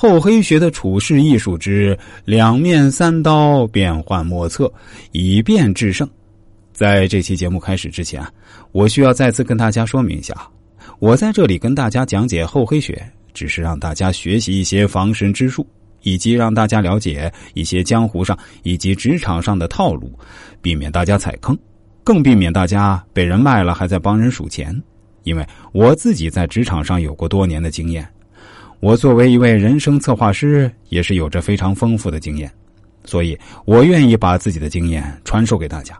厚黑学的处世艺术之两面三刀，变幻莫测，以变制胜。在这期节目开始之前，我需要再次跟大家说明一下：我在这里跟大家讲解厚黑学，只是让大家学习一些防身之术，以及让大家了解一些江湖上以及职场上的套路，避免大家踩坑，更避免大家被人卖了还在帮人数钱。因为我自己在职场上有过多年的经验。我作为一位人生策划师，也是有着非常丰富的经验，所以我愿意把自己的经验传授给大家。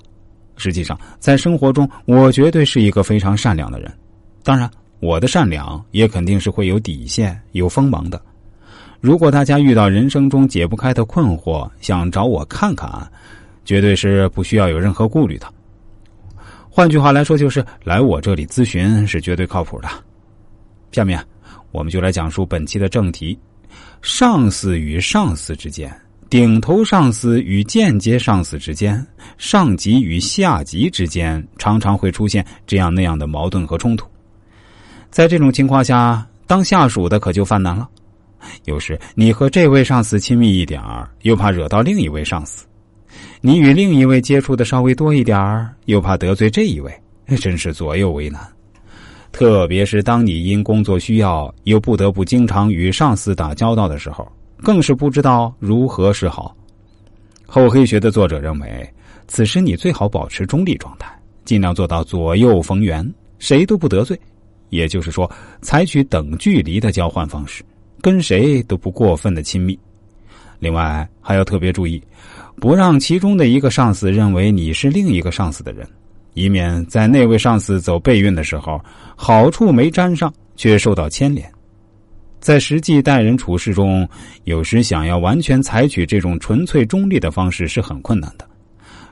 实际上，在生活中，我绝对是一个非常善良的人。当然，我的善良也肯定是会有底线、有锋芒的。如果大家遇到人生中解不开的困惑，想找我看看，绝对是不需要有任何顾虑的。换句话来说，就是来我这里咨询是绝对靠谱的。下面。我们就来讲述本期的正题：上司与上司之间，顶头上司与间接上司之间，上级与下级之间，常常会出现这样那样的矛盾和冲突。在这种情况下，当下属的可就犯难了。有时你和这位上司亲密一点儿，又怕惹到另一位上司；你与另一位接触的稍微多一点儿，又怕得罪这一位，真是左右为难。特别是当你因工作需要又不得不经常与上司打交道的时候，更是不知道如何是好。厚黑学的作者认为，此时你最好保持中立状态，尽量做到左右逢源，谁都不得罪。也就是说，采取等距离的交换方式，跟谁都不过分的亲密。另外，还要特别注意，不让其中的一个上司认为你是另一个上司的人。以免在那位上司走背运的时候，好处没沾上，却受到牵连。在实际待人处事中，有时想要完全采取这种纯粹中立的方式是很困难的。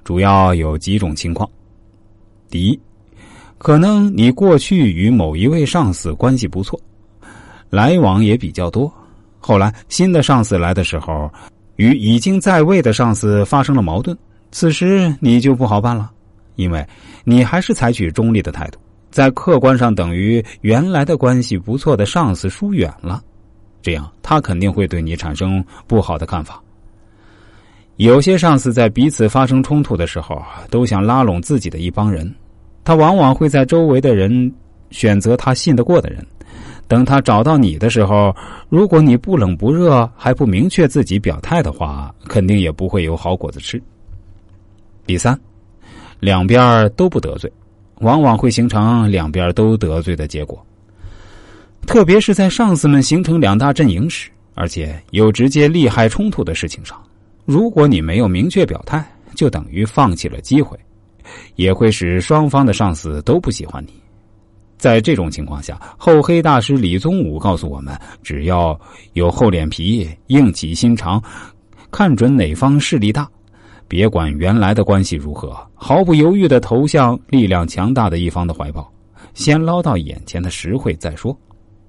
主要有几种情况：第一，可能你过去与某一位上司关系不错，来往也比较多，后来新的上司来的时候，与已经在位的上司发生了矛盾，此时你就不好办了。因为你还是采取中立的态度，在客观上等于原来的关系不错的上司疏远了，这样他肯定会对你产生不好的看法。有些上司在彼此发生冲突的时候，都想拉拢自己的一帮人，他往往会在周围的人选择他信得过的人。等他找到你的时候，如果你不冷不热，还不明确自己表态的话，肯定也不会有好果子吃。第三。两边都不得罪，往往会形成两边都得罪的结果。特别是在上司们形成两大阵营时，而且有直接利害冲突的事情上，如果你没有明确表态，就等于放弃了机会，也会使双方的上司都不喜欢你。在这种情况下，厚黑大师李宗武告诉我们：只要有厚脸皮、硬起心肠，看准哪方势力大。别管原来的关系如何，毫不犹豫的投向力量强大的一方的怀抱，先捞到眼前的实惠再说。